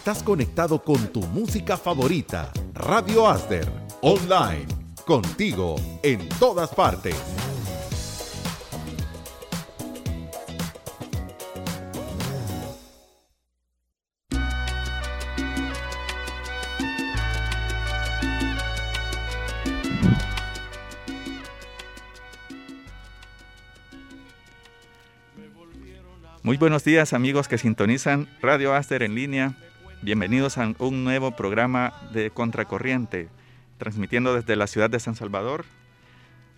Estás conectado con tu música favorita, Radio Asder, online, contigo en todas partes. Muy buenos días amigos que sintonizan Radio Aster en línea. Bienvenidos a un nuevo programa de Contracorriente, transmitiendo desde la ciudad de San Salvador.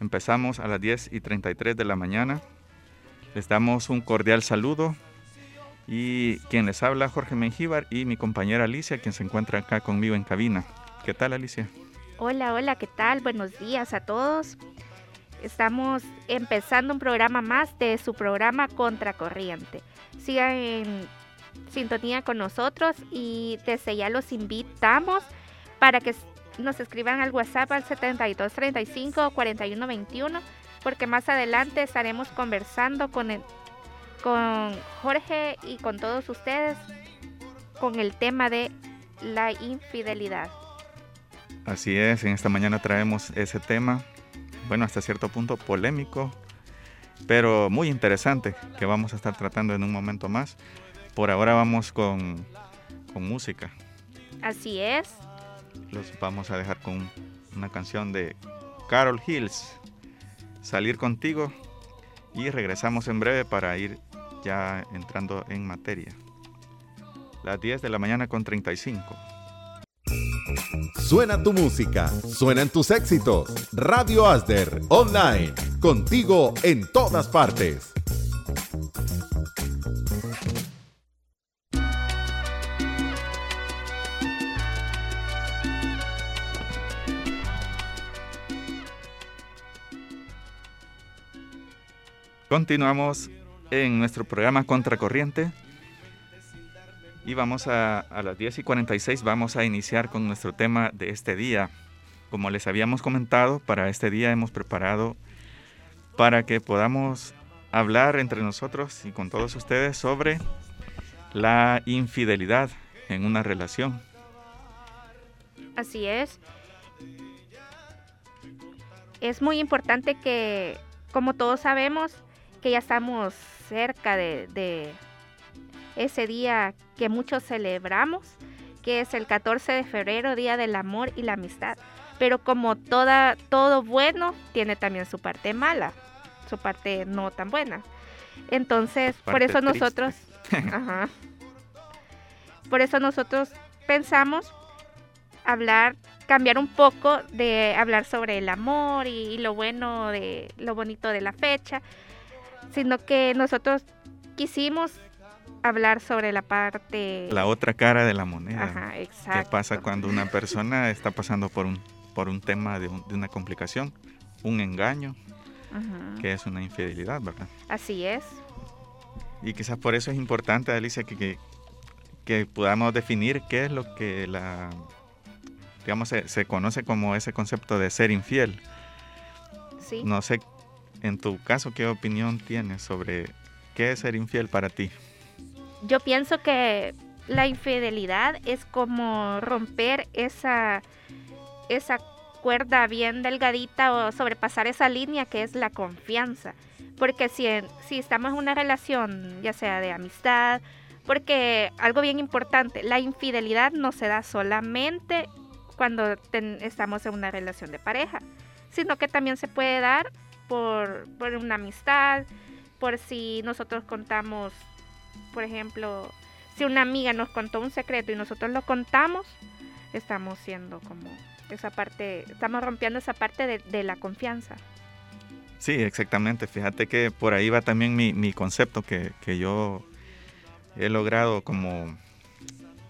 Empezamos a las 10 y 33 de la mañana. Les damos un cordial saludo y quien les habla Jorge Mengíbar y mi compañera Alicia, quien se encuentra acá conmigo en cabina. ¿Qué tal Alicia? Hola, hola, ¿qué tal? Buenos días a todos. Estamos empezando un programa más de su programa Contracorriente. Sigan en sintonía con nosotros y desde ya los invitamos para que nos escriban al WhatsApp al 7235 4121 porque más adelante estaremos conversando con, con Jorge y con todos ustedes con el tema de la infidelidad. Así es, en esta mañana traemos ese tema bueno, hasta cierto punto polémico, pero muy interesante que vamos a estar tratando en un momento más. Por ahora vamos con, con música. Así es. Los vamos a dejar con una canción de Carol Hills, Salir contigo, y regresamos en breve para ir ya entrando en materia. Las 10 de la mañana con 35. Suena tu música, suenan tus éxitos. Radio Asder, online, contigo en todas partes. Continuamos en nuestro programa Contracorriente y vamos a, a las 10 y 46 vamos a iniciar con nuestro tema de este día. Como les habíamos comentado, para este día hemos preparado para que podamos hablar entre nosotros y con todos ustedes sobre la infidelidad en una relación. Así es. Es muy importante que, como todos sabemos, que ya estamos cerca de, de ese día que muchos celebramos, que es el 14 de febrero, Día del Amor y la Amistad. Pero como toda, todo bueno, tiene también su parte mala, su parte no tan buena. Entonces, por eso nosotros, por eso nosotros pensamos hablar, cambiar un poco de hablar sobre el amor y, y lo bueno de lo bonito de la fecha, sino que nosotros quisimos hablar sobre la parte... La otra cara de la moneda. Ajá, exacto. ¿Qué pasa cuando una persona está pasando por un, por un tema de, un, de una complicación? Un engaño, Ajá. que es una infidelidad, ¿verdad? Así es. Y quizás por eso es importante, Alicia, que, que, que podamos definir qué es lo que la, digamos, se, se, conoce como ese concepto de ser infiel. Sí. No sé, en tu caso, ¿qué opinión tienes sobre qué es ser infiel para ti? yo pienso que la infidelidad es como romper esa, esa cuerda bien delgadita o sobrepasar esa línea que es la confianza. Porque si, si estamos en una relación, ya sea de amistad, porque algo bien importante, la infidelidad no se da solamente cuando ten, estamos en una relación de pareja, sino que también se puede dar por, por una amistad, por si nosotros contamos por ejemplo, si una amiga nos contó un secreto y nosotros lo contamos, estamos siendo como esa parte, estamos rompiendo esa parte de, de la confianza. Sí, exactamente. Fíjate que por ahí va también mi, mi concepto que, que, yo he logrado como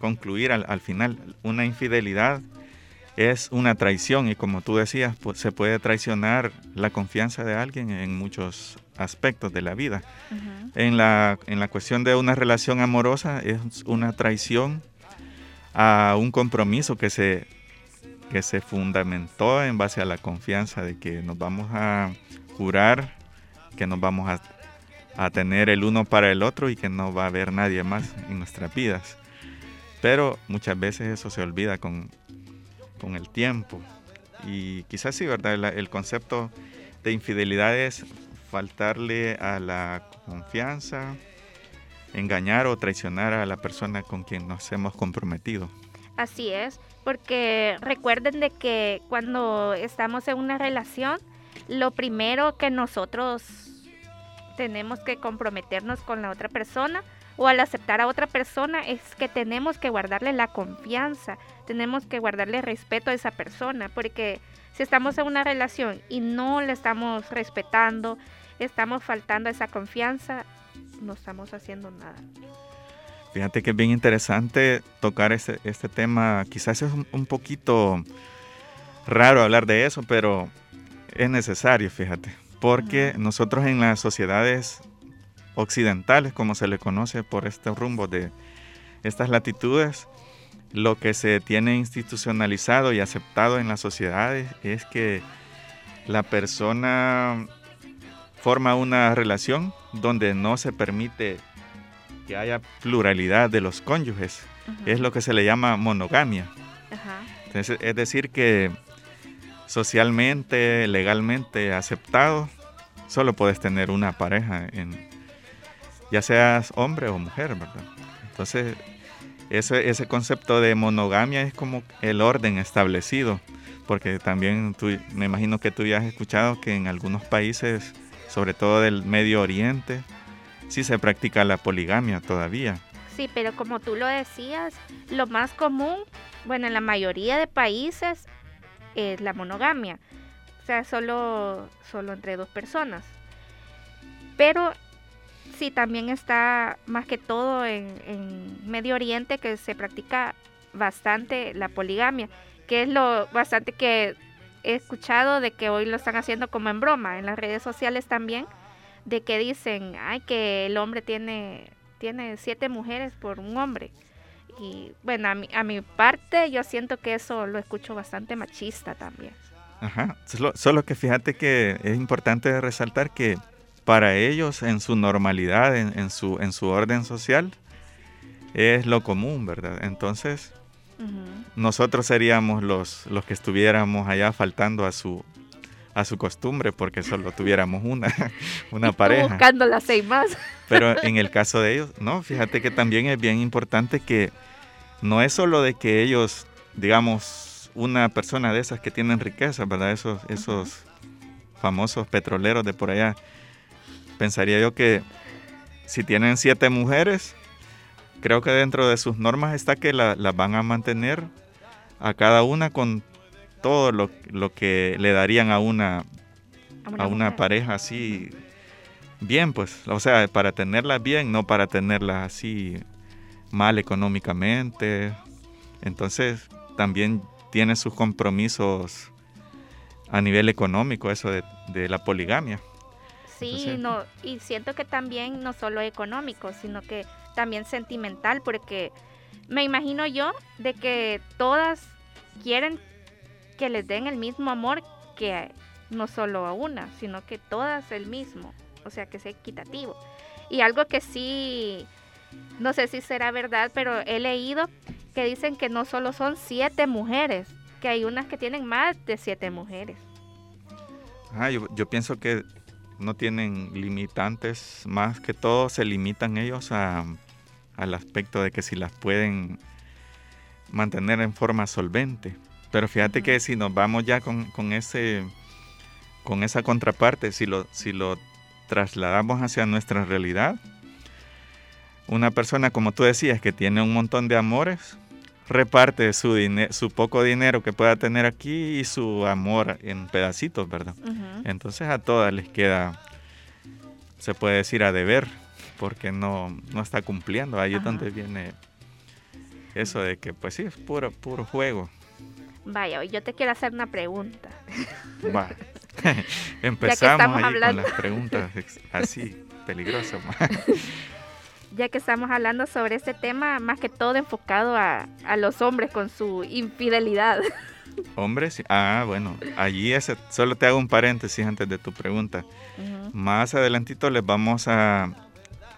concluir al, al, final. Una infidelidad es una traición y como tú decías, pues, se puede traicionar la confianza de alguien en muchos aspectos de la vida. Uh -huh. en, la, en la cuestión de una relación amorosa es una traición a un compromiso que se, que se fundamentó en base a la confianza de que nos vamos a jurar, que nos vamos a, a tener el uno para el otro y que no va a haber nadie más en nuestras vidas. Pero muchas veces eso se olvida con, con el tiempo. Y quizás sí, ¿verdad? el concepto de infidelidad es faltarle a la confianza, engañar o traicionar a la persona con quien nos hemos comprometido. Así es, porque recuerden de que cuando estamos en una relación, lo primero que nosotros tenemos que comprometernos con la otra persona o al aceptar a otra persona es que tenemos que guardarle la confianza, tenemos que guardarle respeto a esa persona, porque si estamos en una relación y no le estamos respetando, estamos faltando esa confianza, no estamos haciendo nada. Fíjate que es bien interesante tocar este, este tema. Quizás es un, poquito raro hablar de eso, pero es necesario, fíjate. Porque nosotros en las sociedades occidentales, como se le conoce por este rumbo de estas latitudes, lo que se tiene institucionalizado y aceptado en las sociedades es que la persona forma una relación donde no se permite que haya pluralidad de los cónyuges. Es lo que se le llama monogamia. es decir, que socialmente, legalmente aceptado, solo puedes tener una pareja, en, ya seas hombre o mujer, ¿verdad? Entonces, ese, ese concepto de monogamia es como el orden establecido, porque también tú, me imagino que tú ya has escuchado que en algunos países, sobre todo del Medio Oriente, sí se practica la poligamia todavía. Sí, pero como tú lo decías, lo más común, bueno, en la mayoría de países es la monogamia. O sea, solo, solo entre dos personas. Pero sí, también está más que todo en, en Medio Oriente que se practica bastante la poligamia, que es lo bastante que he escuchado de que hoy lo están haciendo como en broma, en las redes sociales también de que dicen, ay, que el hombre tiene, tiene siete mujeres por un hombre. Y bueno, a mi, a mi parte yo siento que eso lo escucho bastante machista también. Ajá, solo, que fíjate que es importante resaltar que para ellos en su normalidad, en, su, en su orden social, es lo común, ¿verdad? Entonces, nosotros seríamos los, los que estuviéramos allá faltando a su, a su costumbre porque solo tuviéramos una, una pareja. Buscando las seis más. Pero en el caso de ellos, no, fíjate que también es bien importante que no es solo de que ellos, digamos, una persona de esas que tienen riqueza, ¿verdad? Esos, esos famosos petroleros de por allá, pensaría yo que si tienen siete mujeres, creo que dentro de sus normas está que las van a mantener a cada una con todo lo, lo que le darían a una, a una, pareja así bien, pues, o sea, para tenerla bien, no para tenerla así mal económicamente. Entonces, también tiene sus compromisos a nivel económico, eso de, de la poligamia. Sí, no, y siento que también no solo económico, sino que también sentimental, porque me imagino yo de que todas quieren que les den el mismo amor que no solo a una, sino que todas el mismo, o sea, que sea equitativo. Y algo que sí, no sé si será verdad, pero he leído que dicen que no solo son siete mujeres, que hay unas que tienen más de siete mujeres. Ah, yo, yo pienso que no tienen limitantes, más que todo se limitan ellos a, al aspecto de que si las pueden mantener en forma solvente. Pero fíjate que si nos vamos ya con, ese, con esa contraparte, si lo, si lo trasladamos hacia nuestra realidad, una persona, como tú decías, que tiene un montón de amores, reparte su, su poco dinero que pueda tener aquí y su amor en pedacitos, ¿verdad? Entonces a todas les queda, se puede decir, a deber, porque no, no está cumpliendo. Ahí es donde viene eso de que, pues sí, es puro, puro juego. Vaya, yo te quiero hacer una pregunta. Va. Empezamos con las preguntas así peligrosas. ya que estamos hablando sobre este tema, más que todo enfocado a, los hombres con su infidelidad. Hombres, ah, bueno, allí ese, solo te hago un paréntesis antes de tu pregunta. Más adelantito les vamos a,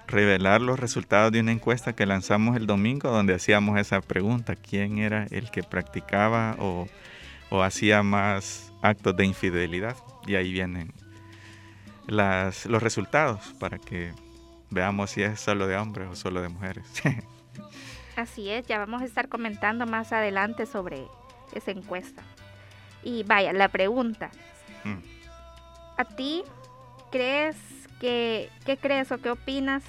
revelar los resultados de una encuesta que lanzamos el domingo donde hacíamos esa pregunta, ¿quién era el que practicaba o, o hacía más actos de infidelidad? Y ahí vienen las, los resultados para que veamos si es solo de hombres o solo de mujeres. Así es, ya vamos a estar comentando más adelante sobre esa encuesta. Y vaya, la pregunta. Mm. ¿A ti crees que, qué crees o qué opinas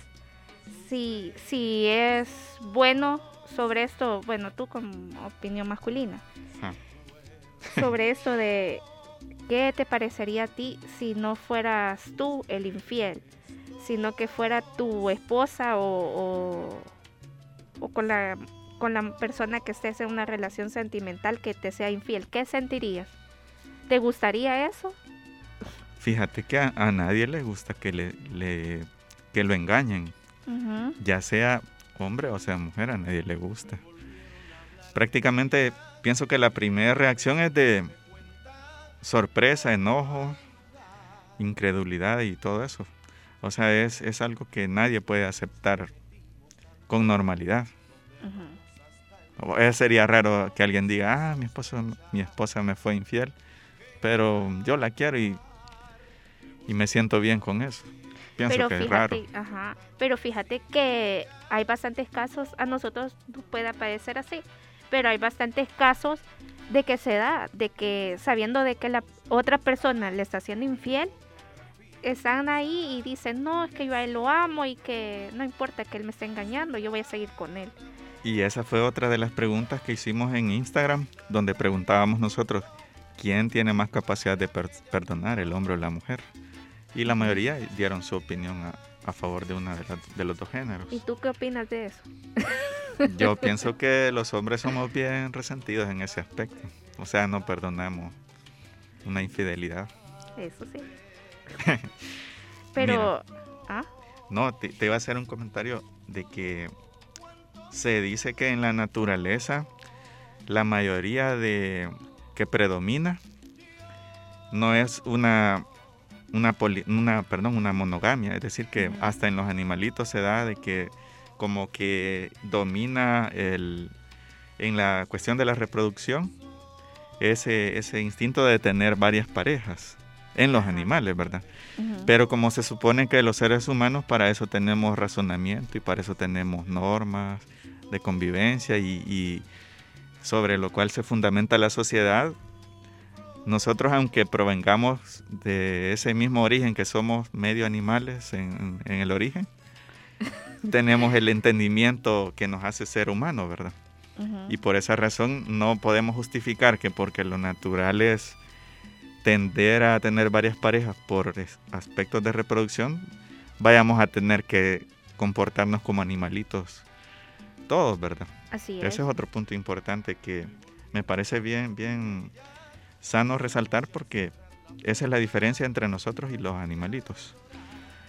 si, si es bueno sobre esto, bueno, tú con opinión masculina, ah. sobre esto de qué te parecería a ti si no fueras tú el infiel, sino que fuera tu esposa o, o, con, la, con la persona que estés en una relación sentimental que te sea infiel, ¿qué sentirías? ¿Te gustaría eso? Fíjate que a, nadie le gusta que, le, le, que lo engañen, ya sea hombre o sea mujer, a nadie le gusta. Prácticamente pienso que la primera reacción es de sorpresa, enojo, incredulidad y todo eso. O sea, es, es algo que nadie puede aceptar con normalidad. sería raro que alguien diga, ah, mi esposo, mi esposa me fue infiel, pero yo la quiero y, y me siento bien con eso. Pienso pero que fíjate, es raro. Ajá, pero fíjate que hay bastantes casos, a nosotros puede parecer así, pero hay bastantes casos de que se da, de que sabiendo de que la otra persona le está haciendo infiel, están ahí y dicen, no, es que yo a él lo amo y que no importa que él me esté engañando, yo voy a seguir con él. Y esa fue otra de las preguntas que hicimos en Instagram, donde preguntábamos nosotros, ¿quién tiene más capacidad de perdonar, el hombre o la mujer? Y la mayoría dieron su opinión a, favor de una de, los dos géneros. ¿Y tú qué opinas de eso? Yo pienso que los hombres somos bien resentidos en ese aspecto. O sea, no perdonamos una infidelidad. Eso sí. Pero... ¿ah? No, te, iba a hacer un comentario de que se dice que en la naturaleza la mayoría de que predomina no es una una, una, perdón, una monogamia, es decir, que hasta en los animalitos se da de que como que domina el, en la cuestión de la reproducción ese, ese instinto de tener varias parejas en los animales, ¿verdad? Pero como se supone que los seres humanos para eso tenemos razonamiento y para eso tenemos normas de convivencia y, y sobre lo cual se fundamenta la sociedad, nosotros aunque provengamos de ese mismo origen que somos medio animales en, el origen, tenemos el entendimiento que nos hace ser humanos, ¿verdad? Y por esa razón no podemos justificar que porque lo natural es tender a tener varias parejas por aspectos de reproducción, vayamos a tener que comportarnos como animalitos todos, ¿verdad? Así es. Ese es otro punto importante que me parece bien, bien sano resaltar porque esa es la diferencia entre nosotros y los animalitos.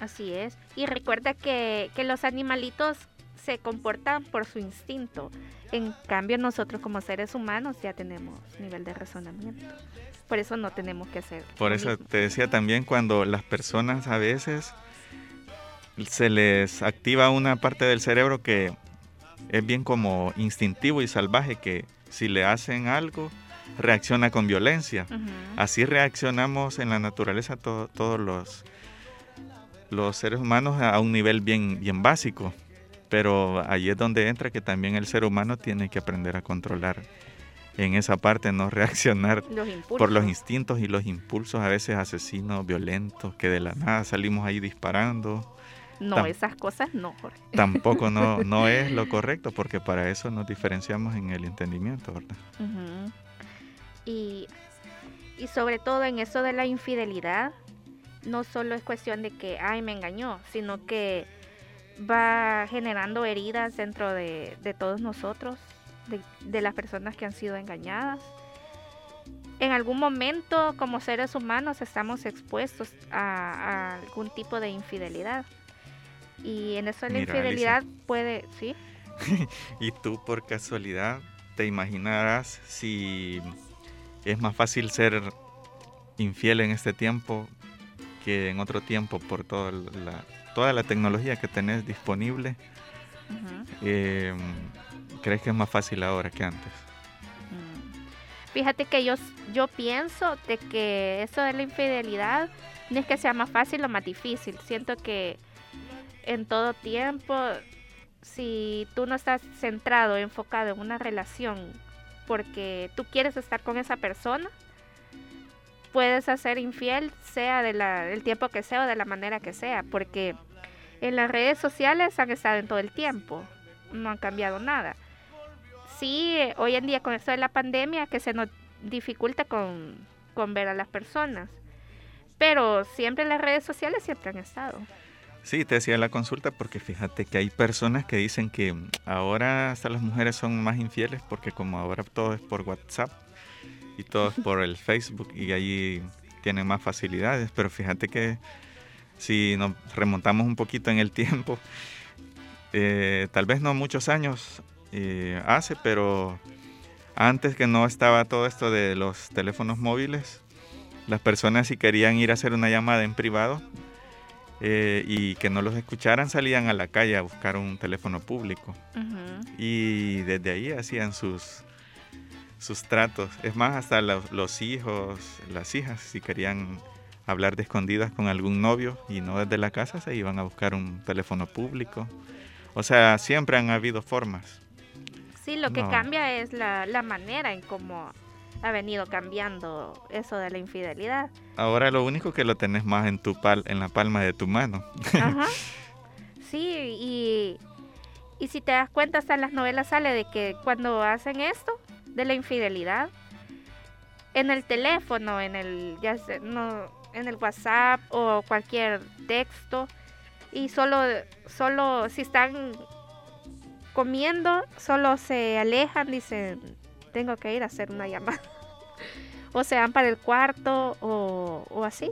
Así es. Y recuerda que, los animalitos se comportan por su instinto. En cambio, nosotros como seres humanos ya tenemos nivel de razonamiento. Por eso no tenemos que hacer. Por eso te decía también cuando las personas a veces se les activa una parte del cerebro que es bien como instintivo y salvaje, que si le hacen algo, reacciona con violencia. Así reaccionamos en la naturaleza todos los, los seres humanos a un nivel bien, bien básico. Pero ahí es donde entra que también el ser humano tiene que aprender a controlar en esa parte, no reaccionar por los instintos y los impulsos a veces asesinos, violentos, que de la nada salimos ahí disparando. No, esas cosas no, Jorge. Tampoco no, no es lo correcto, porque para eso nos diferenciamos en el entendimiento, ¿verdad? Y, sobre todo en eso de la infidelidad, no solo es cuestión de que, ay, me engañó, sino que va generando heridas dentro de, todos nosotros, de, las personas que han sido engañadas. En algún momento, como seres humanos, estamos expuestos a, algún tipo de infidelidad. Y en eso la infidelidad puede, ¿sí? y tú por casualidad te imaginarás si es más fácil ser infiel en este tiempo que en otro tiempo por toda la, toda la tecnología que tenés disponible, ¿crees que es más fácil ahora que antes? Mm. Fíjate que yo, yo pienso de que eso de la infidelidad no es que sea más fácil o más difícil. Siento que en todo tiempo, si tú no estás centrado, enfocado en una relación porque tú quieres estar con esa persona, puedes hacer infiel, sea del tiempo que sea o de la manera que sea, porque en las redes sociales han estado en todo el tiempo, no han cambiado nada. Sí, hoy en día con esto de la pandemia que se nos dificulta con, con ver a las personas, pero siempre en las redes sociales siempre han estado. Sí, te decía la consulta porque fíjate que hay personas que dicen que ahora hasta las mujeres son más infieles porque como ahora todo es por WhatsApp y todo es por el Facebook y allí tienen más facilidades, pero fíjate que si nos remontamos un poquito en el tiempo, eh, tal vez no muchos años eh, hace, pero antes que no estaba todo esto de los teléfonos móviles, las personas si querían ir a hacer una llamada en privado, eh, y que no los escucharan salían a la calle a buscar un teléfono público. Y desde ahí hacían sus, sus tratos. Es más, hasta los, hijos, las hijas, si querían hablar de escondidas con algún novio y no desde la casa, se iban a buscar un teléfono público. O sea, siempre han habido formas. Sí, lo que cambia es la, la manera en cómo ha venido cambiando eso de la infidelidad. Ahora lo único que lo tenés más en tu pal, en la palma de tu mano. Ajá. Sí, y, y si te das cuenta, hasta en las novelas sale de que cuando hacen esto, de la infidelidad, en el teléfono, en el, ya no, en el WhatsApp o cualquier texto, y solo, solo si están comiendo, solo se alejan, dicen, tengo que ir a hacer una llamada. o se van para el cuarto o, así.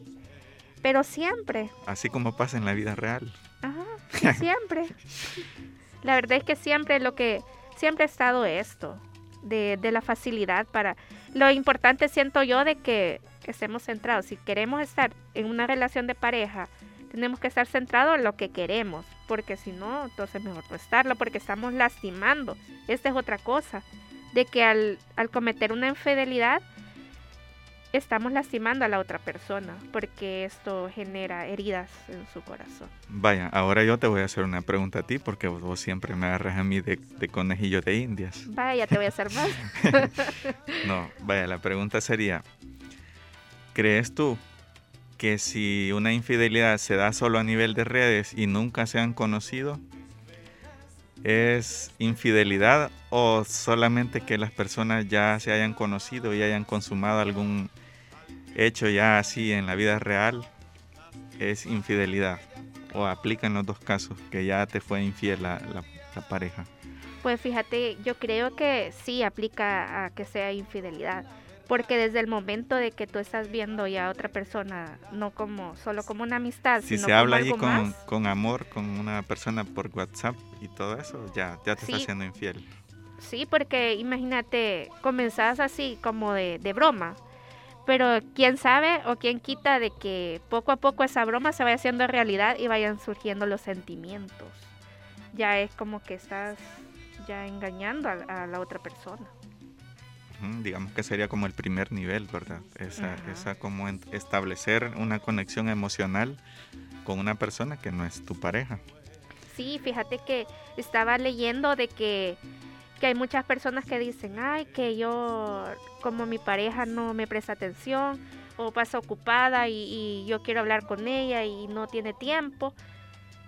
Pero siempre. Así como pasa en la vida real. Ajá, siempre. la verdad es que siempre lo que, siempre ha estado esto, de, de la facilidad para... Lo importante siento yo de que estemos centrados. Si queremos estar en una relación de pareja, tenemos que estar centrados en lo que queremos, porque si no, entonces mejor no estarlo, porque estamos lastimando. Esta es otra cosa de que al, cometer una infidelidad estamos lastimando a la otra persona porque esto genera heridas en su corazón. Vaya, ahora yo te voy a hacer una pregunta a ti porque vos, siempre me agarras a mí de, conejillo de indias. Vaya, te voy a hacer más. no, vaya, la pregunta sería, ¿crees tú que si una infidelidad se da solo a nivel de redes y nunca se han conocido, ¿Es infidelidad o solamente que las personas ya se hayan conocido y hayan consumado algún hecho ya así en la vida real? ¿Es infidelidad? ¿O aplica en los dos casos que ya te fue infiel la, pareja? Pues fíjate, yo creo que sí aplica a que sea infidelidad porque desde el momento de que tú estás viendo ya a otra persona, no como solo como una amistad, si se habla ahí con, con, amor con una persona por WhatsApp y todo eso, ya, ya te está haciendo infiel. Sí, porque imagínate, comenzás así como de, de broma, pero quién sabe o quién quita de que poco a poco esa broma se vaya haciendo realidad y vayan surgiendo los sentimientos. Ya es como que estás ya engañando a la otra persona digamos que sería como el primer nivel, ¿verdad? Esa, esa como establecer una conexión emocional con una persona que no es tu pareja. Sí, fíjate que estaba leyendo de que, que hay muchas personas que dicen, ay, que yo como mi pareja no me presta atención o pasa ocupada y, yo quiero hablar con ella y no tiene tiempo,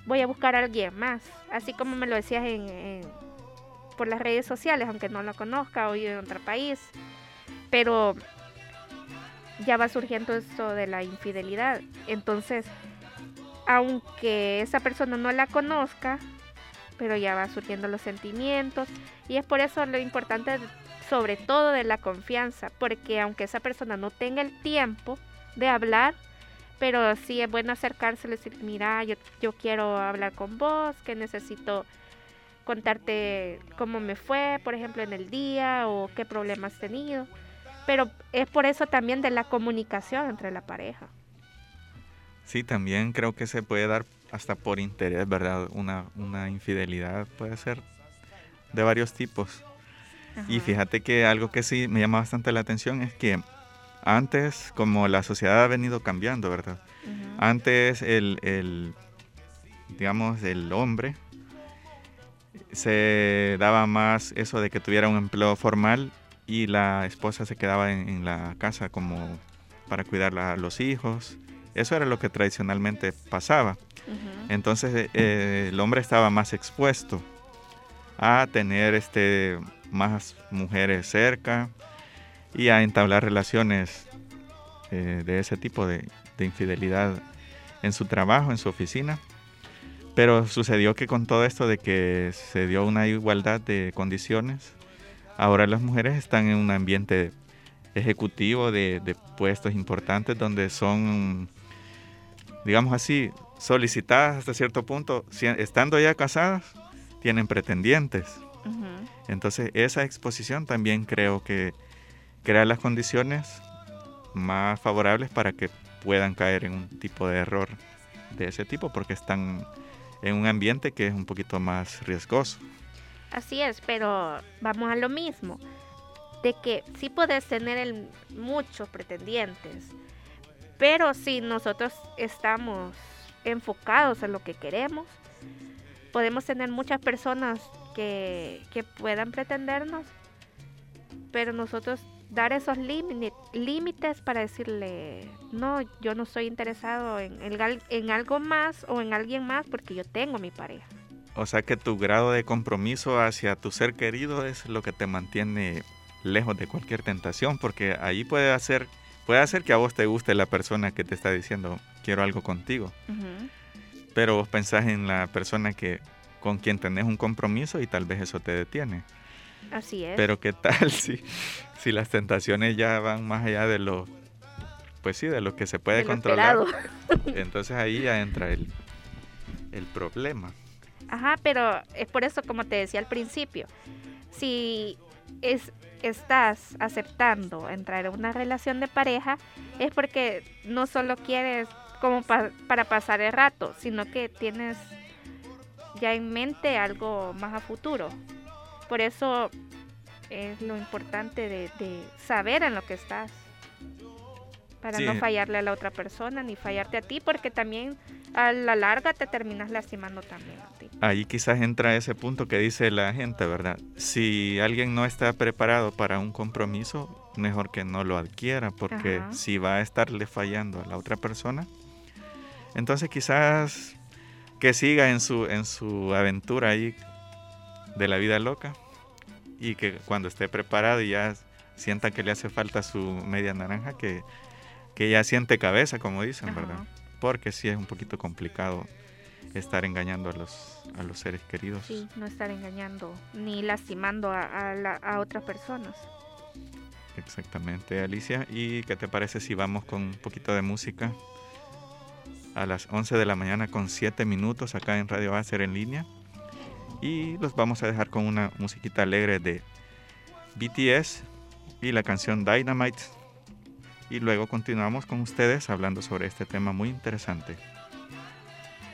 voy a buscar a alguien más. Así como me lo decías en por las redes sociales, aunque no lo conozca o vive en otro país. Pero ya va surgiendo esto de la infidelidad. Entonces, aunque esa persona no la conozca, pero ya va surgiendo los sentimientos. Y es por eso lo importante, sobre todo, de la confianza. Porque aunque esa persona no tenga el tiempo de hablar, pero sí es bueno acercarse y decir, mira, yo, yo quiero hablar con vos, que necesito contarte cómo me fue, por ejemplo, en el día o qué problemas he tenido. Pero es por eso también de la comunicación entre la pareja. Sí, también creo que se puede dar hasta por interés, ¿verdad? Una, una infidelidad puede ser de varios tipos. Y fíjate que algo que sí me llama bastante la atención es que antes, como la sociedad ha venido cambiando, ¿verdad? Antes el, el, digamos, el hombre se daba más eso de que tuviera un empleo formal y la esposa se quedaba en, la casa como para cuidar a los hijos. Eso era lo que tradicionalmente pasaba. Entonces eh, el hombre estaba más expuesto a tener este, más mujeres cerca y a entablar relaciones eh, de ese tipo de, de infidelidad en su trabajo, en su oficina. Pero sucedió que con todo esto de que se dio una igualdad de condiciones, ahora las mujeres están en un ambiente ejecutivo de, de puestos importantes donde son, digamos así, solicitadas hasta cierto punto, estando ya casadas, tienen pretendientes. Entonces esa exposición también creo que crea las condiciones más favorables para que puedan caer en un tipo de error de ese tipo porque están en un ambiente que es un poquito más riesgoso. Así es, pero vamos a lo mismo, de que sí puedes tener muchos pretendientes, pero si nosotros estamos enfocados en lo que queremos, podemos tener muchas personas que, que puedan pretendernos, pero nosotros dar esos límites para decirle, no, yo no estoy interesado en, en, algo más o en alguien más porque yo tengo mi pareja. O sea que tu grado de compromiso hacia tu ser querido es lo que te mantiene lejos de cualquier tentación, porque ahí puede hacer, puede hacer que a vos te guste la persona que te está diciendo quiero algo contigo. Pero vos pensás en la persona que con quien tenés un compromiso y tal vez eso te detiene. Así es. Pero qué tal si, si las tentaciones ya van más allá de lo, pues sí, de lo que se puede controlar. Entonces ahí ya entra el, el problema. Ajá, pero es por eso, como te decía al principio, si es, estás aceptando entrar en una relación de pareja, es porque no solo quieres como para pasar el rato, sino que tienes ya en mente algo más a futuro. Por eso es lo importante de, saber en lo que estás. Para no fallarle a la otra persona ni fallarte a ti, porque también a la larga te terminas lastimando también a ti. Ahí quizás entra ese punto que dice la gente, ¿verdad? Si alguien no está preparado para un compromiso, mejor que no lo adquiera, porque si va a estarle fallando a la otra persona, entonces quizás que siga en su, en su aventura ahí de la vida loca y que cuando esté preparado y ya sienta que le hace falta su media naranja, que, que ya siente cabeza, como dicen, ¿verdad? Porque sí es un poquito complicado estar engañando a los, a los seres queridos. Sí, no estar engañando ni lastimando a, a, otras personas. Exactamente, Alicia. ¿Y qué te parece si vamos con un poquito de música? A las 11 de la mañana con 7 minutos acá en Radio Acer en línea. Y los vamos a dejar con una musiquita alegre de BTS y la canción Dynamite. Y luego continuamos con ustedes hablando sobre este tema muy interesante.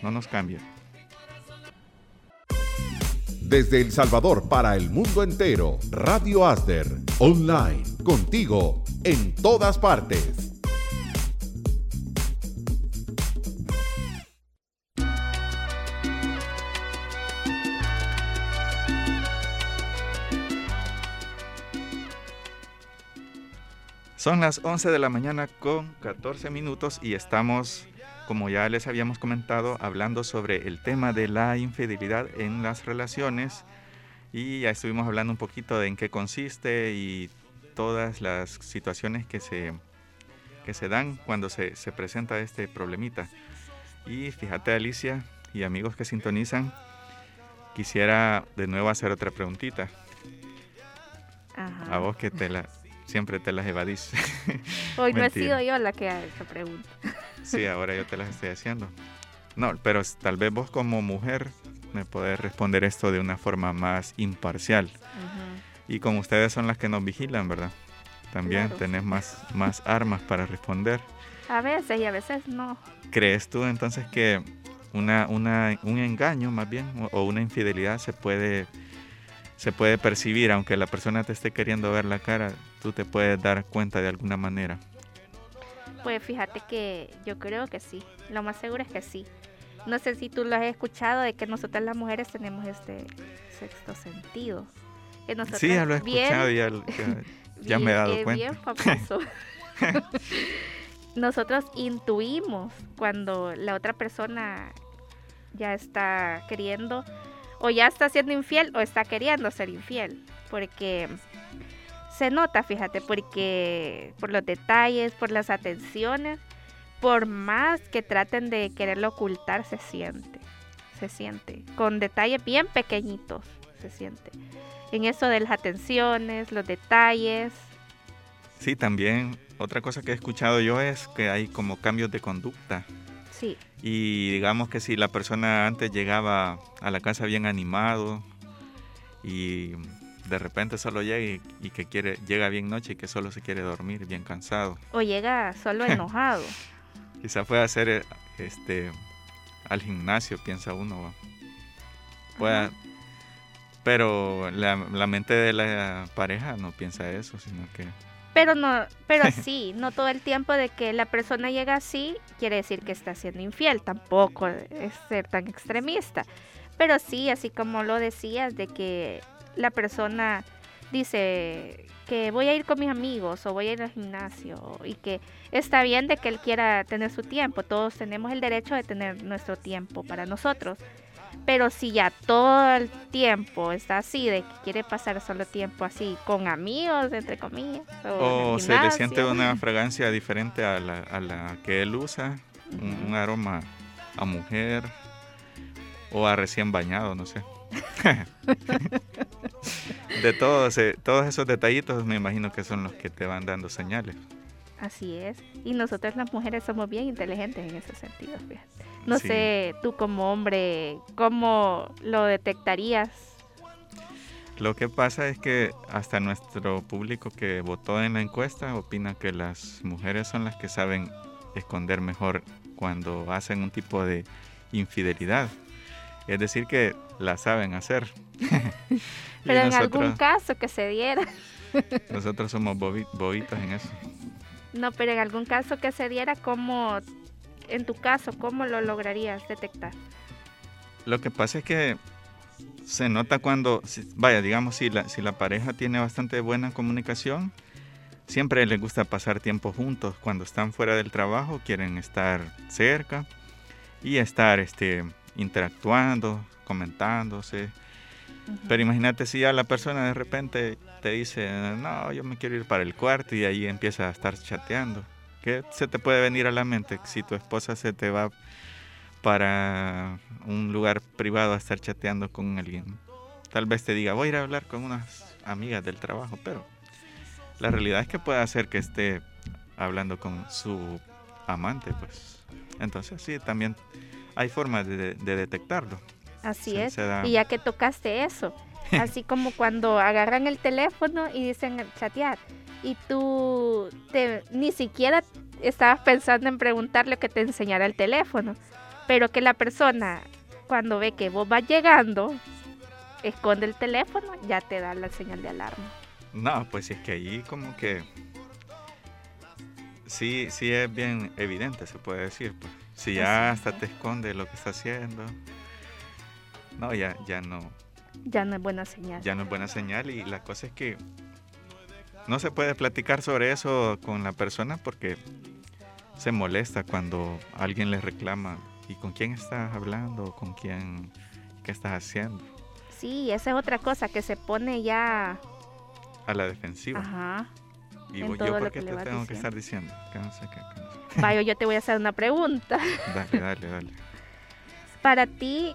No nos cambie. Desde El Salvador para el mundo entero, Radio Asder, online, contigo, en todas partes. Son las 11 de la mañana con 14 minutos y estamos, como ya les habíamos comentado, hablando sobre el tema de la infidelidad en las relaciones y ya estuvimos hablando un poquito de en qué consiste y todas las situaciones que se, que se dan cuando se, se presenta este problemita. Y fíjate Alicia y amigos que sintonizan, quisiera de nuevo hacer otra preguntita. A vos que te la, siempre te las evadís. Hoy no he sido yo la que ha hecho preguntas. sí, ahora yo te las estoy haciendo. No, pero tal vez vos como mujer me podés responder esto de una forma más imparcial. Y como ustedes son las que nos vigilan, ¿verdad? También tenés más, más armas para responder. A veces y a veces no. ¿Crees tú entonces que una, una, un engaño más bien o una infidelidad se puede, se puede percibir, aunque la persona te esté queriendo ver la cara, tú te puedes dar cuenta de alguna manera? Pues fíjate que yo creo que sí, lo más seguro es que sí. No sé si tú lo has escuchado de que nosotras las mujeres tenemos este sexto sentido. Que sí, ya lo he escuchado ya, me he dado cuenta. Bien famoso. nosotros intuimos cuando la otra persona ya está queriendo o ya está siendo infiel o está queriendo ser infiel. Porque se nota, fíjate, porque por los detalles, por las atenciones, por más que traten de quererlo ocultar, se siente. Se siente. Con detalles bien pequeñitos, se siente. En eso de las atenciones, los detalles. Sí, también otra cosa que he escuchado yo es que hay como cambios de conducta. Sí. Y digamos que si la persona antes llegaba a la casa bien animado y de repente solo llega y, que quiere llega bien noche y que solo se quiere dormir bien cansado. O llega solo enojado. Quizá pueda hacer eh, este al gimnasio, piensa uno. Pueda, pero la, la mente de la pareja no piensa eso, sino que pero no, pero sí, no todo el tiempo de que la persona llega así quiere decir que está siendo infiel, tampoco es ser tan extremista. Pero sí, así como lo decías, de que la persona dice que voy a ir con mis amigos o voy a ir al gimnasio y que está bien de que él quiera tener su tiempo, todos tenemos el derecho de tener nuestro tiempo para nosotros. Pero si ya todo el tiempo está así, de que quiere pasar solo tiempo así con amigos, entre comillas. O, se le siente una fragancia diferente a la, a la que él usa, un, aroma a mujer o a recién bañado, no sé. de todos, eh, todos esos detallitos me imagino que son los que te van dando señales. Así es. Y nosotras las mujeres somos bien inteligentes en ese sentido, fíjate. No sé, tú como hombre, ¿cómo lo detectarías? Lo que pasa es que hasta nuestro público que votó en la encuesta opina que las mujeres son las que saben esconder mejor cuando hacen un tipo de infidelidad. Es decir, que la saben hacer. Pero en algún caso que se diera. nosotros somos bobitos en eso. No, pero en algún caso que se diera, ¿cómo en tu caso, ¿cómo lo lograrías detectar? Lo que pasa es que se nota cuando, vaya, digamos, si la, si la pareja tiene bastante buena comunicación, siempre les gusta pasar tiempo juntos. Cuando están fuera del trabajo, quieren estar cerca y estar este, interactuando, comentándose. Pero imagínate si ya la persona de repente te dice, no, yo me quiero ir para el cuarto y ahí empieza a estar chateando. ¿Qué se te puede venir a la mente si tu esposa se te va para un lugar privado a estar chateando con alguien? Tal vez te diga, voy a ir a hablar con unas amigas del trabajo, pero la realidad es que puede hacer que esté hablando con su amante, pues. Entonces sí, también hay formas de, detectarlo. Así es. Y ya que tocaste eso, así como cuando agarran el teléfono y dicen chatear, y tú te, ni siquiera estabas pensando en preguntarle que te enseñara el teléfono, pero que la persona cuando ve que vos vas llegando, esconde el teléfono, ya te da la señal de alarma. No, pues es que ahí como que sí, sí es bien evidente, se puede decir. Pues. Si ya hasta te esconde lo que está haciendo, no, ya, ya no. Ya no es buena señal. Ya no es buena señal y la cosa es que no se puede platicar sobre eso con la persona porque se molesta cuando alguien le reclama ¿y con quién estás hablando? ¿Con quién? ¿Qué estás haciendo? Sí, esa es otra cosa que se pone ya a la defensiva. Ajá. Y yo por qué te tengo que estar diciendo. Vaya, yo te voy a hacer una pregunta. Dale, dale, dale. Para ti,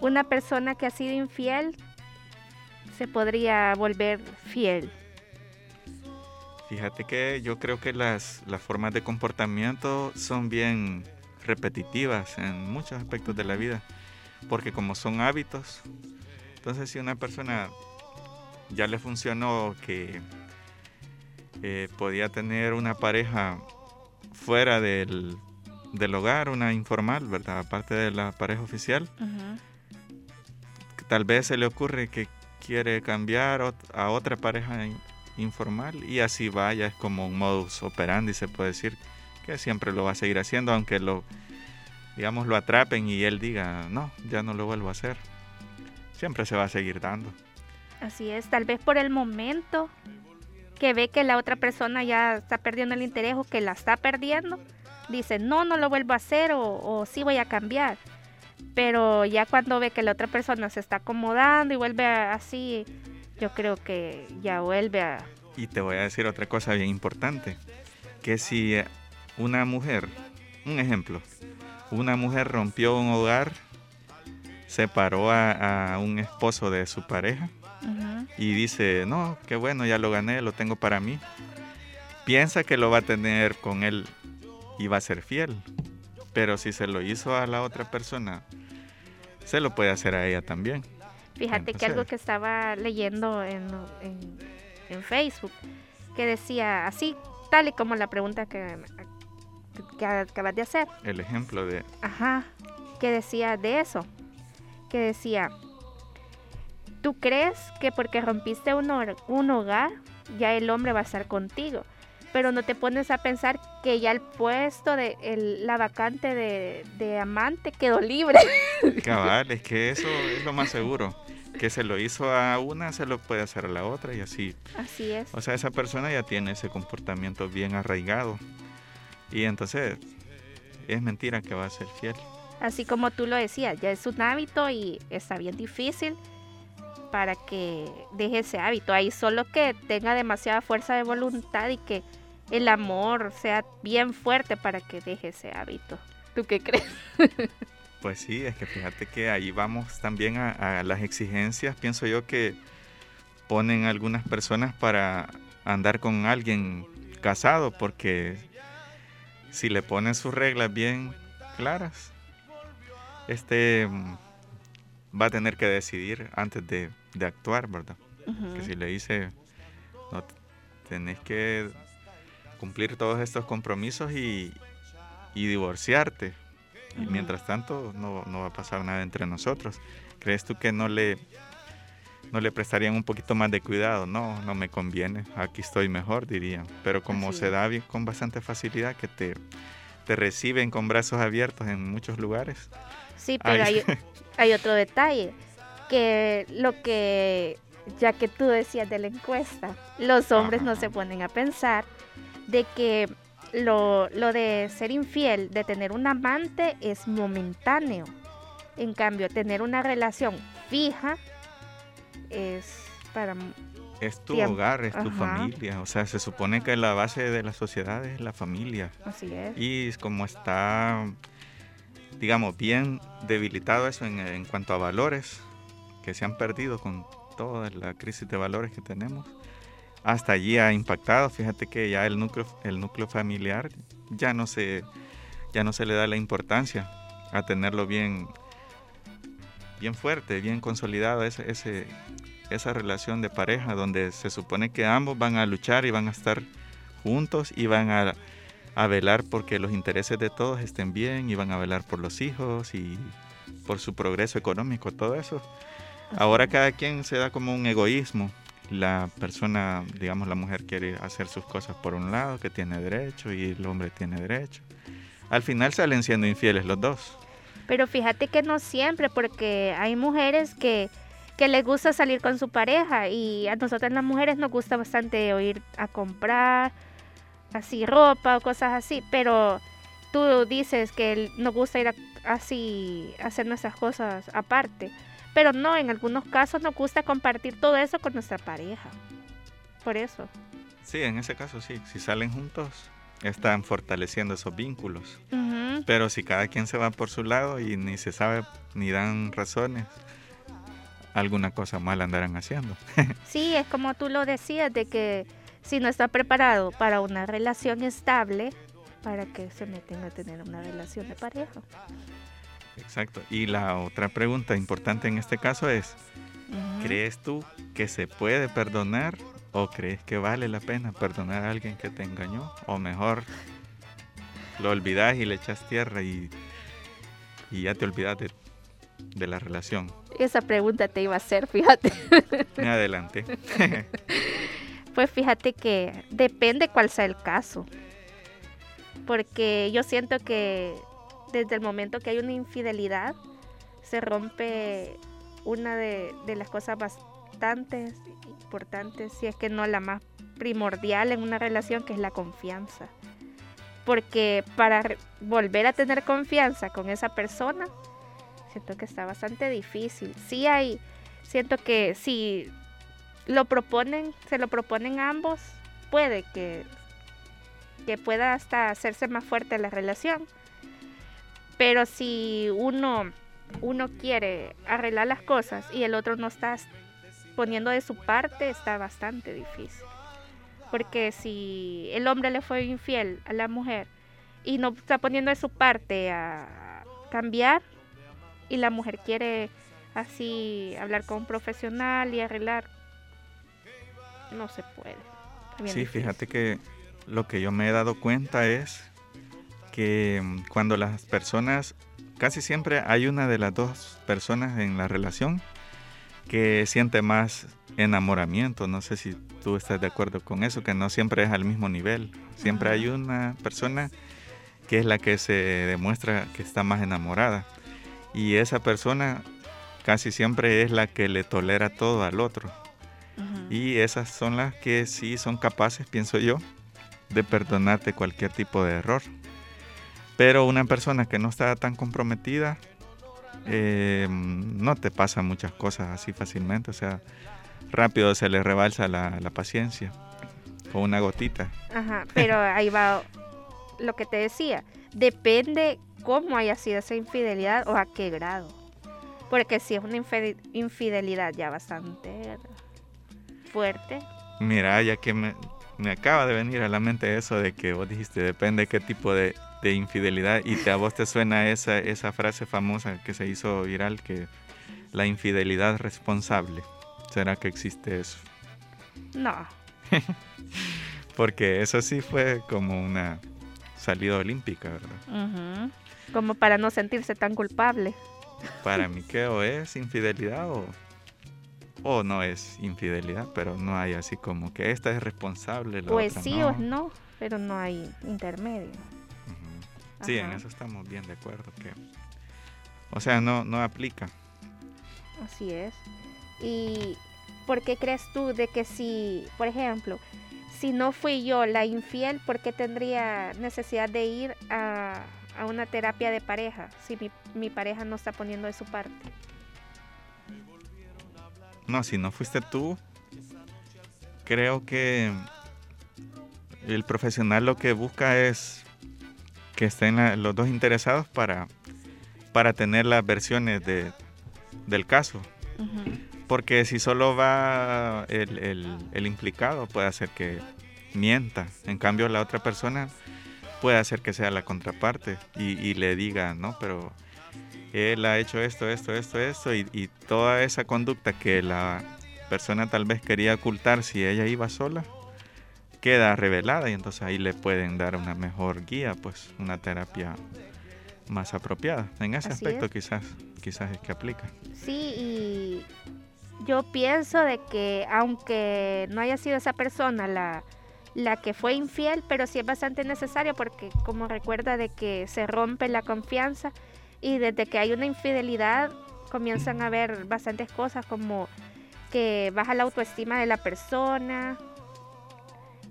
una persona que ha sido infiel se podría volver fiel. Fíjate que yo creo que las, las formas de comportamiento son bien repetitivas en muchos aspectos de la vida, porque como son hábitos, entonces si una persona ya le funcionó que eh, podía tener una pareja fuera del, del hogar, una informal, ¿verdad? Aparte de la pareja oficial. Tal vez se le ocurre que quiere cambiar a otra pareja informal y así vaya, es como un modus operandi, se puede decir, que siempre lo va a seguir haciendo, aunque lo, digamos, lo atrapen y él diga, no, ya no lo vuelvo a hacer. Siempre se va a seguir dando. Así es, tal vez por el momento que ve que la otra persona ya está perdiendo el interés o que la está perdiendo, dice, no, no lo vuelvo a hacer o, o sí voy a cambiar. Pero ya cuando ve que la otra persona se está acomodando y vuelve así, yo creo que ya vuelve a... Y te voy a decir otra cosa bien importante, que si una mujer, un ejemplo, una mujer rompió un hogar, separó a, a un esposo de su pareja y dice, no, qué bueno, ya lo gané, lo tengo para mí. Piensa que lo va a tener con él y va a ser fiel. Pero si se lo hizo a la otra persona, se lo puede hacer a ella también. Fíjate que algo que estaba leyendo en, en, Facebook, que decía así, tal y como la pregunta que, que acabas de hacer. El ejemplo de... Ajá, que decía de eso, que decía, ¿tú crees que porque rompiste un, un hogar, ya el hombre va a estar contigo? Pero no te pones a pensar que ya el puesto de la vacante de, amante quedó libre. Cabal, es que eso es lo más seguro. Que se lo hizo a una, se lo puede hacer a la otra y así. Así es. O sea, esa persona ya tiene ese comportamiento bien arraigado. Y entonces es mentira que va a ser fiel. Así como tú lo decías, ya es un hábito y está bien difícil para que deje ese hábito. Ahí solo que tenga demasiada fuerza de voluntad y que el amor sea bien fuerte para que deje ese hábito. ¿Tú qué crees? pues sí, es que fíjate que ahí vamos también a, las exigencias, pienso yo que ponen algunas personas para andar con alguien casado, porque si le ponen sus reglas bien claras, este va a tener que decidir antes de, actuar, ¿verdad? Que si le dice, no, tenés que cumplir todos estos compromisos y, divorciarte. Y mientras tanto no, va a pasar nada entre nosotros. ¿Crees tú que no le, no le prestarían un poquito más de cuidado? No, no me conviene. Aquí estoy mejor, dirían. Pero como se da bien, con bastante facilidad que te, te reciben con brazos abiertos en muchos lugares. Sí, pero hay, hay otro detalle. Que lo que ya que tú decías de la encuesta, los hombres no se ponen a pensar de que lo, de ser infiel, de tener un amante, es momentáneo. En cambio, tener una relación fija es para... Es tu hogar, es tu familia. O sea, se supone que la base de la sociedad es la familia. Así es. Y como está, digamos, bien debilitado eso en, en cuanto a valores, que se han perdido con toda la crisis de valores que tenemos, hasta allí ha impactado. Fíjate que ya el núcleo, el núcleo familiar ya no se, ya no se le da la importancia a tenerlo bien, bien fuerte, bien consolidado ese, ese, esa relación de pareja donde se supone que ambos van a luchar y van a estar juntos y van a, a velar porque los intereses de todos estén bien y van a velar por los hijos y por su progreso económico, todo eso. Ahora cada quien se da como un egoísmo la persona, digamos la mujer quiere hacer sus cosas por un lado, que tiene derecho, y el hombre tiene derecho. Al final salen siendo infieles los dos. Pero fíjate que no siempre, porque hay mujeres que, que les gusta salir con su pareja y a nosotras las mujeres nos gusta bastante ir a comprar así ropa o cosas así, pero tú dices que nos gusta ir así hacer nuestras cosas aparte. Pero no, en algunos casos nos gusta compartir todo eso con nuestra pareja. Por eso. Sí, en ese caso sí. Si salen juntos, están fortaleciendo esos vínculos. Pero si cada quien se va por su lado y ni se sabe ni dan razones, alguna cosa mal andarán haciendo. sí, es como tú lo decías, de que si no está preparado para una relación estable, ¿para que se meten a tener una relación de pareja? Exacto. Y la otra pregunta importante en este caso es, ¿crees tú que se puede perdonar o crees que vale la pena perdonar a alguien que te engañó? O mejor, lo olvidas y le echas tierra y, y ya te olvidas de, de la relación. Esa pregunta te iba a hacer, fíjate. Me adelante. pues fíjate que depende cuál sea el caso. Porque yo siento que desde el momento que hay una infidelidad, se rompe una de, las cosas bastante importantes, si es que no la más primordial en una relación, que es la confianza. Porque para volver a tener confianza con esa persona, siento que está bastante difícil. Sí hay, siento que si lo proponen, se lo proponen ambos, puede que, que pueda hasta hacerse más fuerte la relación. Pero si uno, uno quiere arreglar las cosas y el otro no está poniendo de su parte, está bastante difícil. Porque si el hombre le fue infiel a la mujer y no está poniendo de su parte a cambiar, y la mujer quiere así hablar con un profesional y arreglar, no se puede. Sí, fíjate que lo que yo me he dado cuenta es que mm, cuando las personas, casi siempre hay una de las dos personas en la relación que siente más enamoramiento. No sé si tú estás de acuerdo con eso, que no siempre es al mismo nivel. Siempre hay una persona que es la que se demuestra que está más enamorada y esa persona casi siempre es la que le tolera todo al otro. Y esas son las que sí son capaces, pienso yo, de perdonarte cualquier tipo de error. Pero una persona que no está tan comprometida, eh, no te pasa muchas cosas así fácilmente. O sea, rápido se le rebalsa la, la paciencia con una gotita. Ajá, pero ahí va lo que te decía. Depende cómo haya sido esa infidelidad o a qué grado. Porque si es una infidelidad ya bastante fuerte. Mira, ya que me, acaba de venir a la mente eso de que vos dijiste, depende qué tipo de, infidelidad y te, a vos te suena esa, esa frase famosa que se hizo viral, que la infidelidad responsable. ¿Será que existe eso? No. Porque eso sí fue como una salida olímpica, ¿verdad? Como para no sentirse tan culpable. Para mí que o es infidelidad o, o no es infidelidad, pero no hay así como que esta es responsable. pues sí o no, pero no hay intermedio. Sí, en eso estamos bien de acuerdo. que O sea, no, no aplica. Así es. ¿Y por qué crees tú de que si, por ejemplo, si no fui yo la infiel, ¿por qué tendría necesidad de ir a, a una terapia de pareja si mi, pareja no está poniendo de su parte? No, si no fuiste tú, creo que el profesional lo que busca es que estén los dos interesados para, para tener las versiones de, del caso. Porque si solo va el, el, el, implicado, puede hacer que mienta. En cambio, la otra persona puede hacer que sea la contraparte y, le diga, no, pero él ha hecho esto, esto, esto, esto, y, toda esa conducta que la persona tal vez quería ocultar si ella iba sola, queda revelada y entonces ahí le pueden dar una mejor guía, pues una terapia más apropiada. En ese aspecto quizás quizás es que aplica. Sí, y yo pienso de que aunque no haya sido esa persona la la que fue infiel, pero sí es bastante necesario porque como recuerda de que se rompe la confianza y desde que hay una infidelidad comienzan a haber bastantes cosas como que baja la autoestima de la persona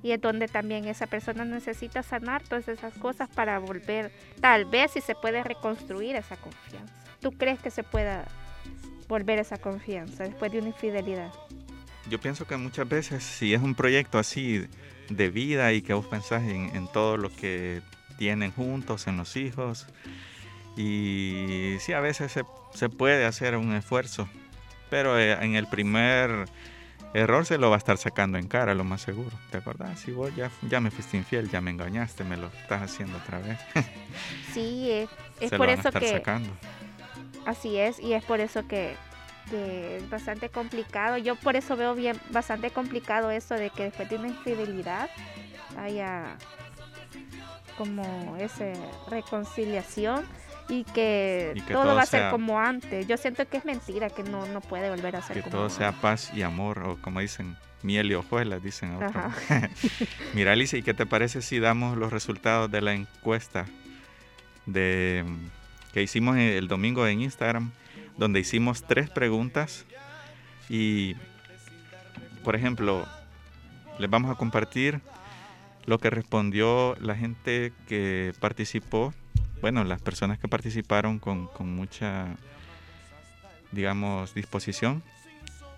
y es donde también esa persona necesita sanar todas esas cosas para volver, tal vez si se puede reconstruir esa confianza. ¿Tú crees que se pueda volver esa confianza después de una infidelidad? Yo pienso que muchas veces si es un proyecto así de vida y que vos pensás en, todo lo que tienen juntos, en los hijos. Y sí, a veces se, puede hacer un esfuerzo, pero eh, en el primer error se lo va a estar sacando en cara, lo más seguro. ¿Te acordás? Si vos ya, ya me fuiste infiel, ya me engañaste, me lo estás haciendo otra vez. sí, es, es por eso que... Así es, y es por eso que que es bastante complicado. Yo por eso veo bien bastante complicado eso de que después de una infidelidad haya como esa reconciliación y que, todo, va a ser como antes. Yo siento que es mentira, que no, no puede volver a ser que como todo sea paz y amor, o como dicen, miel y hojuelas, dicen Mira, Alicia, ¿y qué te parece si damos los resultados de la encuesta de, que hicimos el domingo en Instagram, donde hicimos tres preguntas y, por ejemplo, les vamos a compartir lo que respondió la gente que participó, bueno, las personas que participaron con, con mucha, digamos, disposición.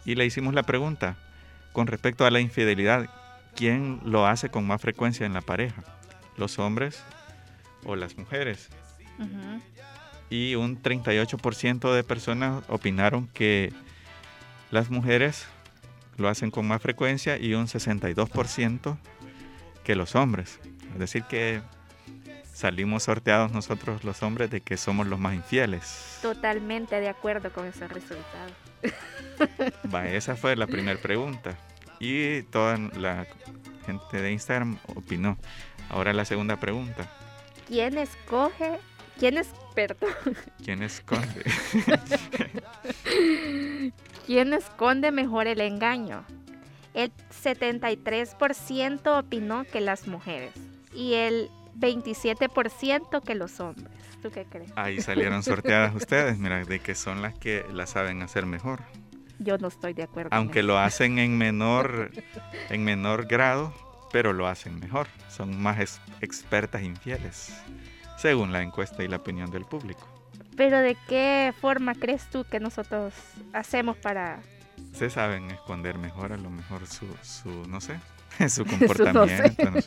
Y le hicimos la pregunta con respecto a la infidelidad, ¿quién lo hace con más frecuencia en la pareja? ¿Los hombres o las mujeres? Y un 38% de personas opinaron que las mujeres lo hacen con más frecuencia y un 62% que los hombres. Es decir, que salimos sorteados nosotros los hombres de que somos los más infieles. Totalmente de acuerdo con ese resultado. Va, esa fue la primera pregunta. Y toda la gente de Instagram opinó. Ahora la segunda pregunta. ¿Quién escoge? ¿Quién es, perdón? ¿Quién esconde? ¿Quién esconde mejor el engaño? El 73% opinó que las mujeres y el 27% que los hombres. ¿Tú qué crees? Ahí salieron sorteadas ustedes, mira, de que son las que la saben hacer mejor. Yo no estoy de acuerdo. Aunque lo hacen en menor, en menor grado, pero lo hacen mejor. Son más expertas infieles, según la encuesta y la opinión del público. Pero ¿de qué forma crees tú que nosotros hacemos para... Se saben esconder mejor, a lo mejor su, su no sé, su comportamiento.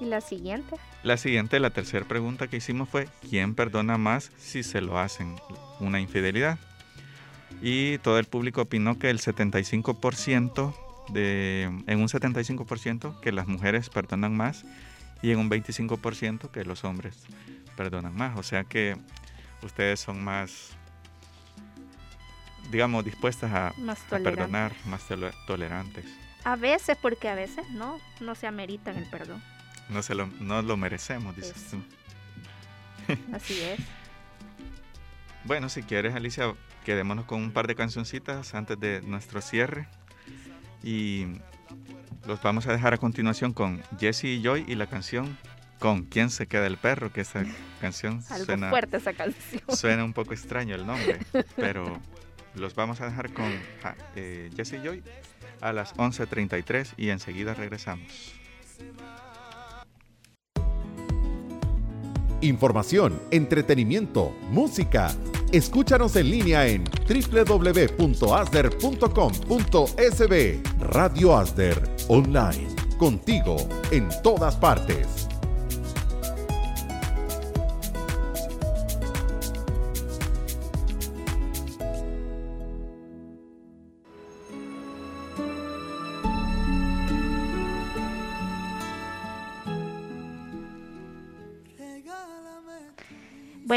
¿Y la siguiente? La siguiente, la tercera pregunta que hicimos fue, ¿quién perdona más si se lo hacen una infidelidad? Y todo el público opinó que el 75%, de, en un 75% que las mujeres perdonan más y en un 25% que los hombres perdonan más. O sea que ustedes son más, digamos, dispuestas a, perdonar, más tolerantes. A veces, porque a veces no, no se ameritan el perdón. No, se lo, no lo merecemos, dices tú. Así es. bueno, si quieres, Alicia, quedémonos con un par de cancioncitas antes de nuestro cierre. Y los vamos a dejar a continuación con Jesse y Joy y la canción con quién se queda el perro, que esa canción suena fuerte esa canción. Suena un poco extraño el nombre, pero los vamos a dejar con eh, Jesse Joy a las 11:33 y enseguida regresamos. Información, entretenimiento, música. Escúchanos en línea en www.asder.com.sb. Radio Asder Online. Contigo en todas partes.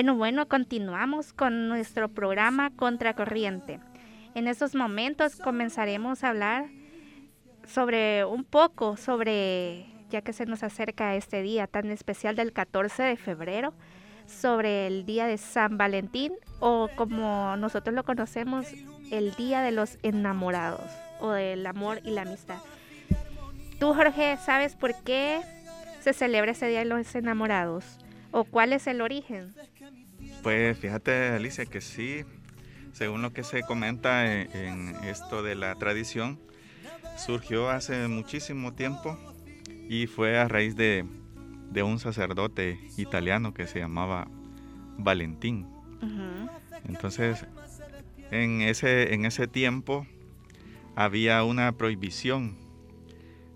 Bueno, bueno, continuamos con nuestro programa Contracorriente. En estos momentos comenzaremos a hablar sobre un poco sobre, ya que se nos acerca este día tan especial del 14 de febrero, sobre el día de San Valentín o como nosotros lo conocemos, el día de los enamorados o del amor y la amistad. Tú, Jorge, ¿sabes por qué se celebra ese día de los enamorados? ¿O cuál es el origen? Pues fíjate, Alicia, que sí, según lo que se comenta en, esto de la tradición, surgió hace muchísimo tiempo y fue a raíz de, un sacerdote italiano que se llamaba Valentín. Entonces, en ese, en ese tiempo había una prohibición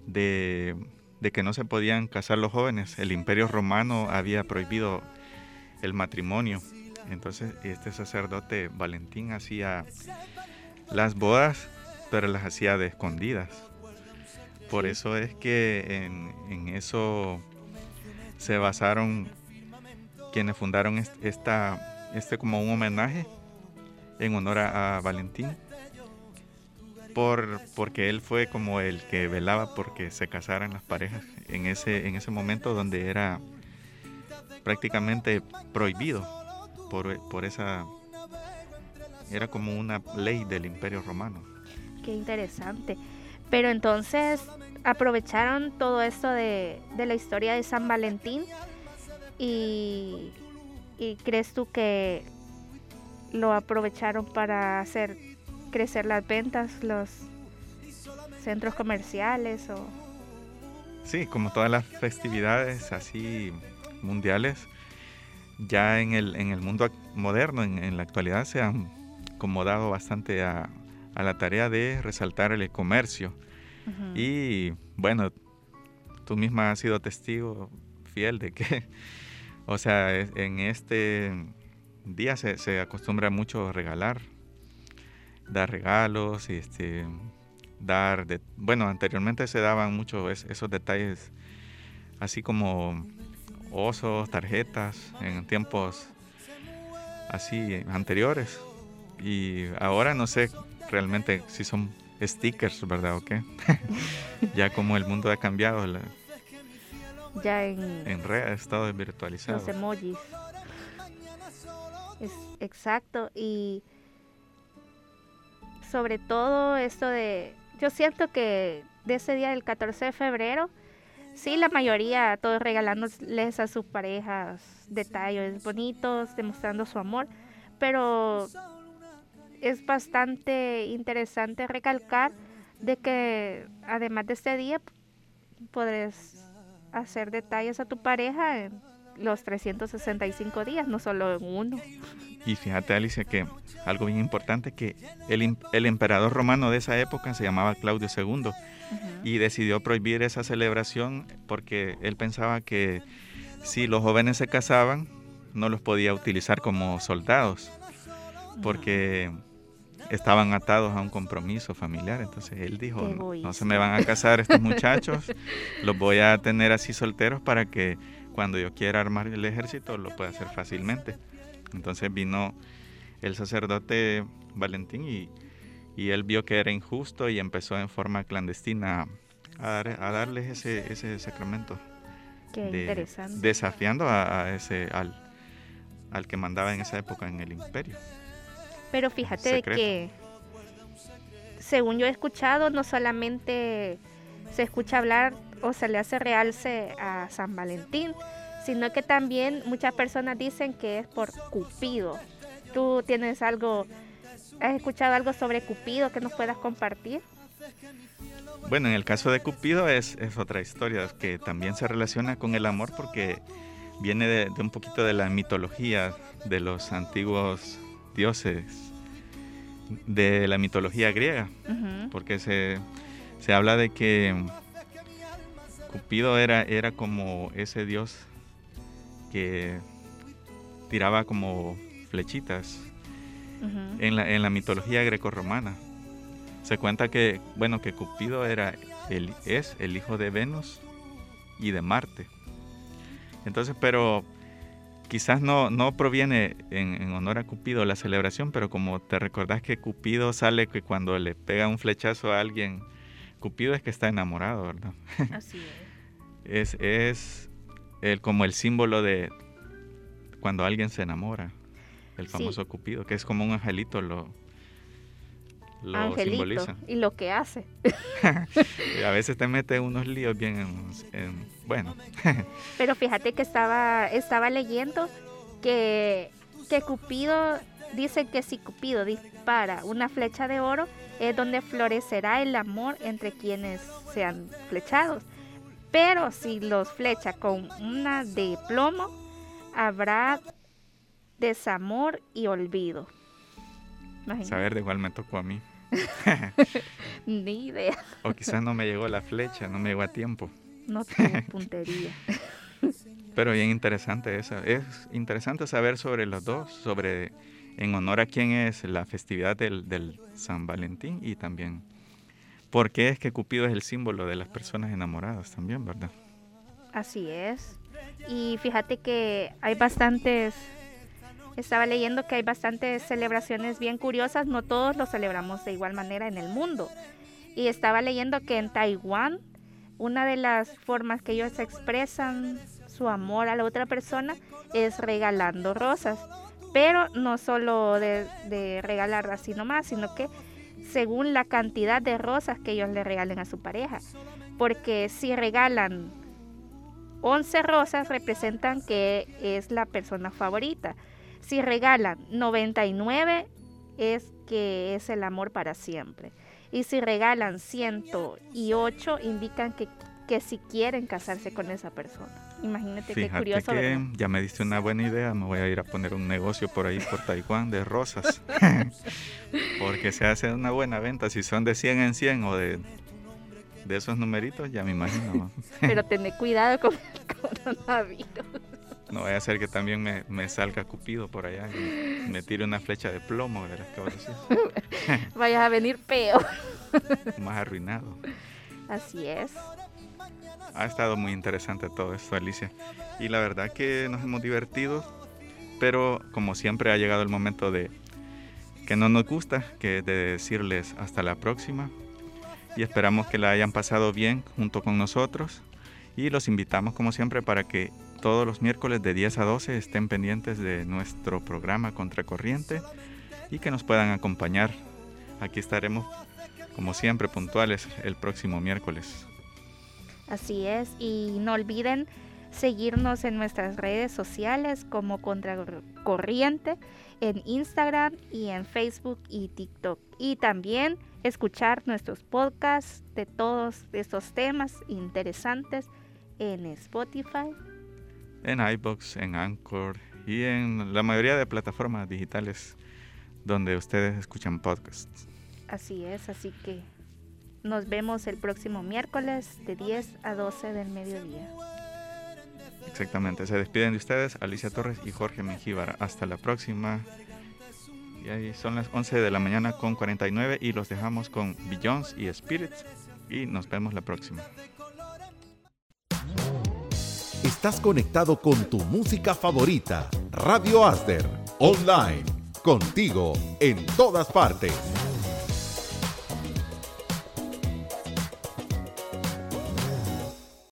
de, de, que no se podían casar los jóvenes. El imperio romano había prohibido el matrimonio. Entonces este sacerdote Valentín hacía las bodas, pero las hacía de escondidas. Por eso es que en, eso se basaron quienes fundaron esta, este como un homenaje en honor a, Valentín. por, porque él fue como el que velaba porque se casaran las parejas en ese, en ese momento donde era prácticamente prohibido por, por esa... Era como una ley del imperio romano. Qué interesante. Pero entonces aprovecharon todo esto de, de la historia de San Valentín y, y crees tú que lo aprovecharon para hacer crecer las ventas, los centros comerciales o... Sí, como todas las festividades así mundiales, ya en el, en el mundo moderno, en, la actualidad, se han acomodado bastante a, la tarea de resaltar el comercio. Y bueno, tú misma has sido testigo fiel de que, o sea, en este día se, se acostumbra mucho a regalar dar regalos, este, dar, de, bueno, anteriormente se daban muchos esos detalles, así como osos, tarjetas, en tiempos así anteriores. Y ahora no sé realmente si son stickers, ¿verdad? ¿O qué? ya como el mundo ha cambiado. ya en, en redes, todo virtualizado. Los emojis. Es, exacto. Y sobre todo esto de, yo siento que de ese día del 14 de febrero, sí, la mayoría, todos regalándoles a sus parejas detalles bonitos, demostrando su amor, pero es bastante interesante recalcar de que además de este día podrás hacer detalles a tu pareja en los 365 días, no solo en uno. Y fíjate, Alicia, que algo bien importante, que el, el emperador romano de esa época se llamaba Claudio II y decidió prohibir esa celebración porque él pensaba que si los jóvenes se casaban, no los podía utilizar como soldados, porque estaban atados a un compromiso familiar. Entonces él dijo, no se me van a casar estos muchachos, los voy a tener así solteros para que cuando yo quiera armar el ejército lo pueda hacer fácilmente. Entonces vino el sacerdote Valentín y, él vio que era injusto y empezó en forma clandestina a, darles ese, ese sacramento. Qué interesante. Desafiando a, ese, al, al que mandaba en esa época en el imperio. Pero fíjate que, según yo he escuchado, no solamente se escucha hablar o se le hace realce a San Valentín, sino que también muchas personas dicen que es por Cupido. ¿Tú tienes algo, has escuchado algo sobre Cupido que nos puedas compartir? Bueno, en el caso de Cupido es, otra historia que también se relaciona con el amor porque viene de, un poquito de la mitología de los antiguos dioses, de la mitología griega, porque se, se habla de que Cupido era, era como ese dios que tiraba como flechitas en, la, en la mitología grecorromana. Se cuenta que, bueno, que Cupido era el, es el hijo de Venus y de Marte. Entonces, pero quizás no, no proviene en, en, honor a Cupido la celebración, pero como te recordás que Cupido sale que cuando le pega un flechazo a alguien, Cupido es que está enamorado, ¿verdad? Así es. es, es el, como el símbolo de cuando alguien se enamora, el famoso Cupido, que es como un angelito, lo, lo simboliza. Y lo que hace. a veces te mete unos líos bien en, bueno. Pero fíjate que estaba, estaba leyendo que, que Cupido dice que si Cupido dispara una flecha de oro es donde florecerá el amor entre quienes sean flechados. Pero si los flecha con una de plomo, habrá desamor y olvido. Saber de cuál me tocó a mí. Ni idea. O quizás no me llegó la flecha, no me llegó a tiempo. No tengo puntería. Pero bien interesante eso. Es interesante saber sobre los dos, sobre en honor a quién es la festividad del, del San Valentín y también porque es que Cupido es el símbolo de las personas enamoradas también, ¿verdad? Así es. Y fíjate que hay bastantes Estaba leyendo que hay bastantes celebraciones bien curiosas, no todos lo celebramos de igual manera en el mundo. Y estaba leyendo que en Taiwán, una de las formas que ellos expresan su amor a la otra persona es regalando rosas. Pero no solo de, de regalarlas así nomás, sino que según la cantidad de rosas que ellos le regalen a su pareja. Porque si regalan 11 rosas, representan que es la persona favorita. Si regalan 99, es que es el amor para siempre. Y si regalan 108, indican que, que si quieren casarse con esa persona. Imagínate qué curioso. Que ya me diste una buena idea. Me voy a ir a poner un negocio por ahí, por Taiwán, de rosas. Porque se hace una buena venta. Si son de 100 en 100 o de, de esos numeritos, ya me imagino. Pero tené cuidado con el coronavirus. No voy a hacer que también me, me, salga Cupido por allá y me tire una flecha de plomo, ¿verdad? Vayas a venir peor. Más arruinado. Así es. Ha estado muy interesante todo esto, Alicia. Y la verdad que nos hemos divertido, pero como siempre ha llegado el momento de que no nos gusta, que de decirles hasta la próxima. Y esperamos que la hayan pasado bien junto con nosotros. Y los invitamos como siempre para que todos los miércoles de 10 a 12 estén pendientes de nuestro programa Contracorriente y que nos puedan acompañar. Aquí estaremos, como siempre, puntuales el próximo miércoles. Así es, y no olviden seguirnos en nuestras redes sociales como Contracorriente en Instagram y en Facebook y TikTok. Y también escuchar nuestros podcasts de todos estos temas interesantes en Spotify, en iBox, en Anchor y en la mayoría de plataformas digitales donde ustedes escuchan podcasts. Así es, así que nos vemos el próximo miércoles de 10 a 12 del mediodía. Exactamente, se despiden de ustedes Alicia Torres y Jorge Mengíbar. Hasta la próxima. Y ahí son las 11 de la mañana con 49 y los dejamos con Billions y Spirits y nos vemos la próxima. Estás conectado con tu música favorita, Radio Asder, online, contigo en todas partes.